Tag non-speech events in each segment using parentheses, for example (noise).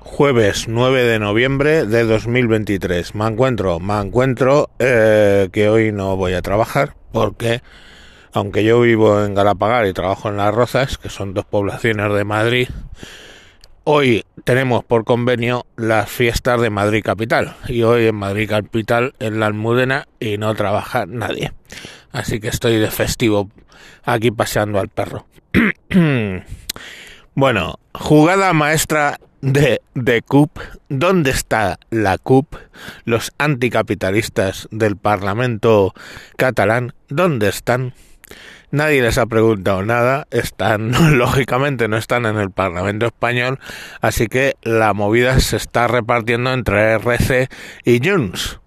jueves 9 de noviembre de 2023. Me encuentro, me encuentro eh, que hoy no voy a trabajar porque, aunque yo vivo en Galapagar y trabajo en Las Rozas, que son dos poblaciones de Madrid, hoy tenemos por convenio las fiestas de Madrid Capital. Y hoy en Madrid Capital, en la Almudena, y no trabaja nadie. Así que estoy de festivo aquí paseando al perro. (clears throat) bueno, jugada maestra de, de CUP, ¿dónde está la CUP? Los anticapitalistas del Parlamento catalán, ¿dónde están? Nadie les ha preguntado nada, están, (laughs) lógicamente no están en el Parlamento español, así que la movida se está repartiendo entre RC y Junts.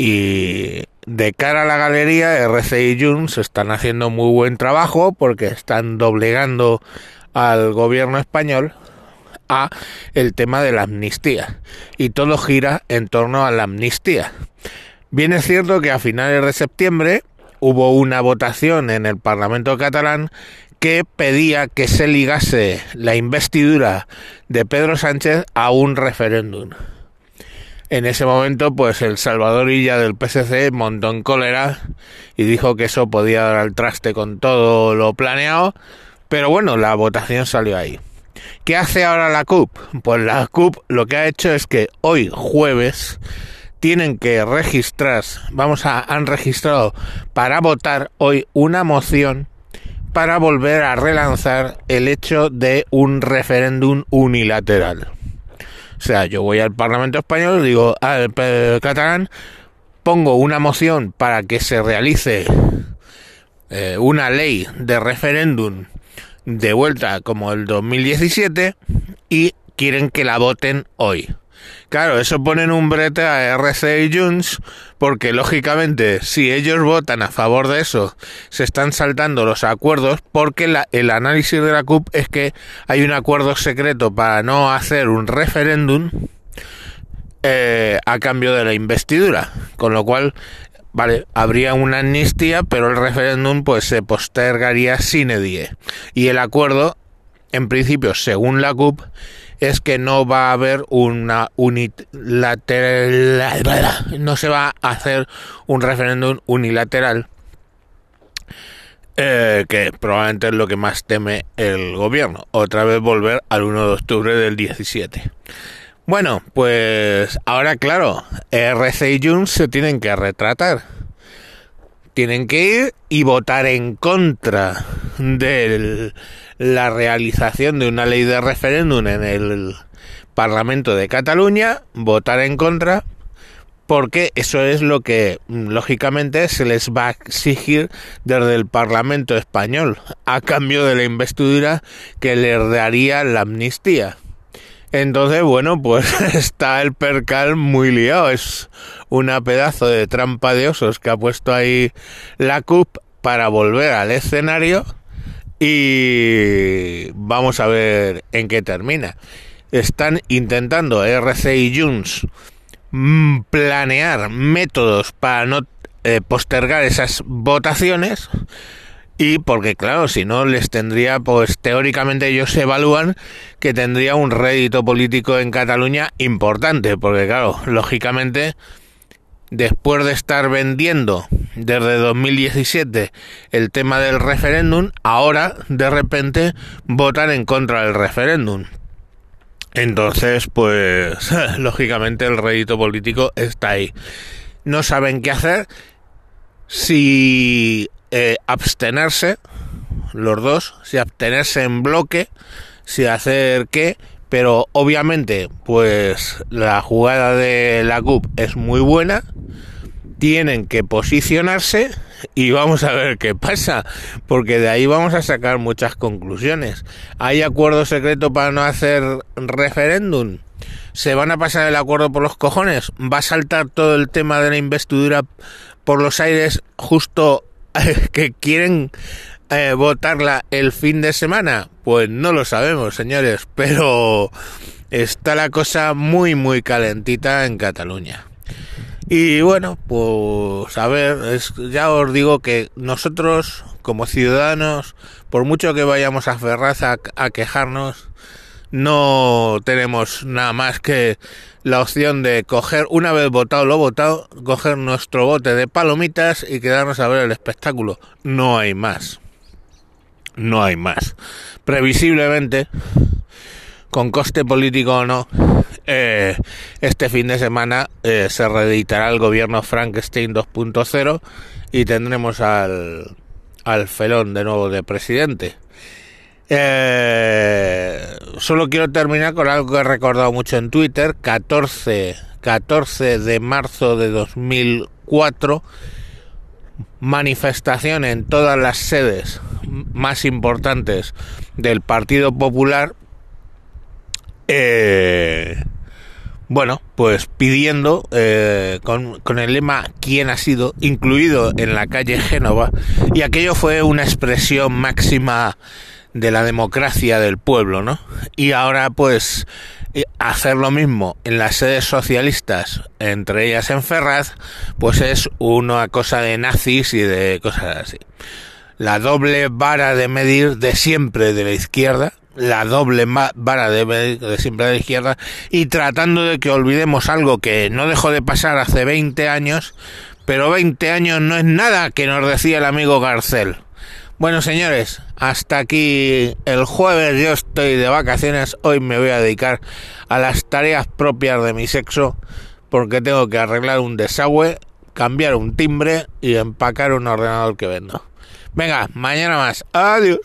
Y de cara a la galería, RC y Junts están haciendo muy buen trabajo porque están doblegando al gobierno español a el tema de la amnistía y todo gira en torno a la amnistía. Bien es cierto que a finales de septiembre hubo una votación en el Parlamento catalán que pedía que se ligase la investidura de Pedro Sánchez a un referéndum. En ese momento, pues el Salvador Illa del PSC montó en cólera y dijo que eso podía dar al traste con todo lo planeado, pero bueno, la votación salió ahí. ¿Qué hace ahora la CUP? Pues la CUP lo que ha hecho es que hoy jueves tienen que registrar, vamos a, han registrado para votar hoy una moción para volver a relanzar el hecho de un referéndum unilateral. O sea, yo voy al Parlamento Español, digo al catalán, pongo una moción para que se realice eh, una ley de referéndum de vuelta como el 2017 y quieren que la voten hoy. Claro, eso ponen un brete a RC y Junts porque lógicamente si ellos votan a favor de eso se están saltando los acuerdos porque el análisis de la CUP es que hay un acuerdo secreto para no hacer un referéndum eh, a cambio de la investidura, con lo cual Vale, habría una amnistía, pero el referéndum pues se postergaría sin edie. Y el acuerdo, en principio, según la CUP, es que no va a haber una unilateral, no se va a hacer un referéndum unilateral, eh, que probablemente es lo que más teme el gobierno, otra vez volver al 1 de octubre del 17. Bueno, pues ahora claro, RC y Junts se tienen que retratar. Tienen que ir y votar en contra de la realización de una ley de referéndum en el Parlamento de Cataluña, votar en contra, porque eso es lo que lógicamente se les va a exigir desde el Parlamento español, a cambio de la investidura que les daría la amnistía. Entonces, bueno, pues (laughs) está el percal muy liado. Es una pedazo de trampa de osos que ha puesto ahí la CUP para volver al escenario y vamos a ver en qué termina. Están intentando RC y Junts mm, planear métodos para no eh, postergar esas votaciones y porque claro, si no les tendría, pues teóricamente ellos evalúan que tendría un rédito político en Cataluña importante, porque claro, lógicamente, después de estar vendiendo desde 2017 el tema del referéndum, ahora de repente votan en contra del referéndum. Entonces, pues (laughs) lógicamente el rédito político está ahí. No saben qué hacer. Si eh, abstenerse, los dos, si abstenerse en bloque, si hacer qué, pero obviamente, pues la jugada de la CUP es muy buena, tienen que posicionarse y vamos a ver qué pasa, porque de ahí vamos a sacar muchas conclusiones. ¿Hay acuerdo secreto para no hacer referéndum? ¿Se van a pasar el acuerdo por los cojones? ¿Va a saltar todo el tema de la investidura por los aires justo (laughs) que quieren eh, votarla el fin de semana? Pues no lo sabemos, señores, pero está la cosa muy, muy calentita en Cataluña. Y bueno, pues a ver, ya os digo que nosotros como ciudadanos, por mucho que vayamos a Ferraz a, quejarnos, no tenemos nada más que la opción de coger, una vez votado lo votado, coger nuestro bote de palomitas y quedarnos a ver el espectáculo. No hay más. No hay más. Previsiblemente, con coste político o no, eh, este fin de semana eh, se reeditará el gobierno Frankenstein 2.0 y tendremos al, al felón de nuevo de presidente. Eh, solo quiero terminar con algo que he recordado mucho en Twitter, 14, 14 de marzo de 2004, manifestación en todas las sedes más importantes del Partido Popular, eh, bueno, pues pidiendo eh, con, con, el lema ¿Quién ha sido? incluido en la calle Génova, y aquello fue una expresión máxima de la democracia del pueblo, ¿no? Y ahora pues eh, hacer lo mismo en las sedes socialistas, entre ellas en Ferraz, pues es una cosa de nazis y de cosas así. La doble vara de medir de siempre de la izquierda, la doble vara de medir de siempre de la izquierda, y tratando de que olvidemos algo que no dejó de pasar hace 20 años, pero 20 años no es nada que nos decía el amigo Garcel. Bueno, señores, hasta aquí el jueves. Yo estoy de vacaciones. Hoy me voy a dedicar a las tareas propias de mi sexo porque tengo que arreglar un desagüe, cambiar un timbre y empacar un ordenador que vendo. Venga, mañana más. Adiós.